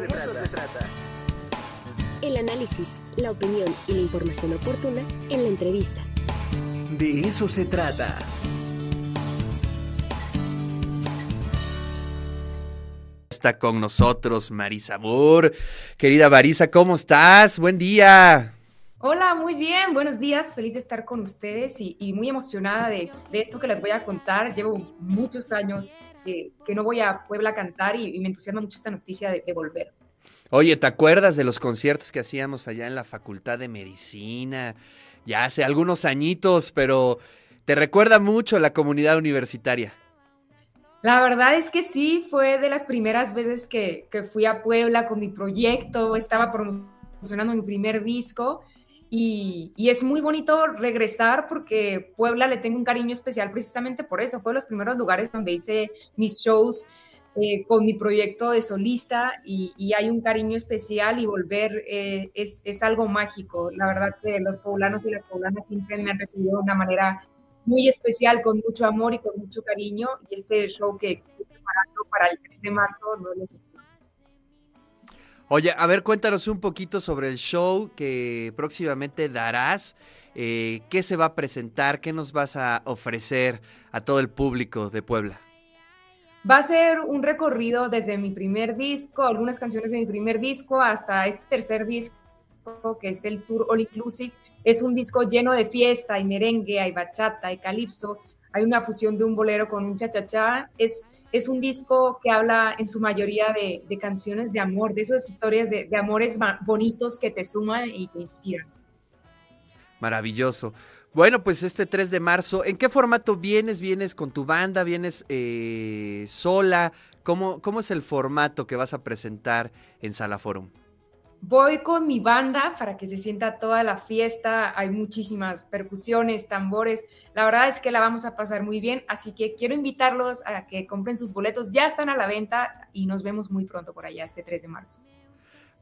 se, trata. se trata. El análisis, la opinión y la información oportuna en la entrevista. De eso se trata. Está con nosotros Marisa Moore. Querida Marisa, ¿cómo estás? Buen día. Hola, muy bien, buenos días, feliz de estar con ustedes y, y muy emocionada de, de, esto que les voy a contar. Llevo muchos años que, que no voy a Puebla a cantar y, y me entusiasma mucho esta noticia de, de, volver. Oye, ¿te acuerdas de los conciertos que hacíamos allá en la Facultad de Medicina? Ya hace algunos añitos, pero te recuerda mucho la comunidad universitaria. La verdad es que sí, fue de las primeras veces que, que fui a Puebla con mi proyecto, estaba promocionando mi primer disco y, y, es muy bonito regresar porque Puebla le tengo un cariño especial precisamente por eso. Fue los primeros lugares donde hice mis shows eh, con mi proyecto de solista y, y, hay un cariño especial y volver eh, es, es, algo mágico. La verdad que los poblanos y las poblanas siempre me han recibido de una manera muy especial, con mucho amor y con mucho cariño. Y este show que estoy preparando para el 3 de marzo no es Oye, a ver, cuéntanos un poquito sobre el show que próximamente darás. Eh, ¿Qué se va a presentar? ¿Qué nos vas a ofrecer a todo el público de Puebla? Va a ser un recorrido desde mi primer disco, algunas canciones de mi primer disco, hasta este tercer disco, que es el Tour All Inclusive. Es un disco lleno de fiesta, hay merengue, hay bachata, hay calipso, hay una fusión de un bolero con un cha-cha-cha. Es es un disco que habla en su mayoría de, canciones de amor, de esas historias de, de, amores bonitos que te suman y te inspiran. Maravilloso. Bueno, pues este 3 de marzo, ¿en qué formato vienes? ¿Vienes con tu banda? ¿Vienes eh, sola? ¿Cómo, ¿Cómo es el formato que vas a presentar en Sala Forum? Voy con mi banda para que se sienta toda la fiesta. Hay muchísimas percusiones, tambores. La verdad es que la vamos a pasar muy bien, así que quiero invitarlos a que compren sus boletos. Ya están a la venta y nos vemos muy pronto por allá, este 3 de marzo.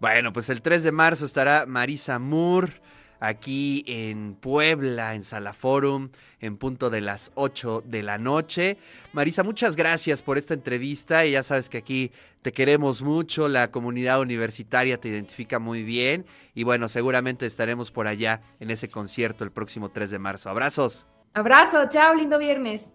Bueno, pues el 3 de marzo estará Marisa Moore aquí en Puebla, en Sala Forum, en punto de las 8 de la noche. Marisa, muchas gracias por esta entrevista y ya sabes que aquí te queremos mucho, la comunidad universitaria te identifica muy bien y bueno, seguramente estaremos por allá en ese concierto el próximo 3 de marzo. Abrazos. Abrazo, chao, lindo viernes.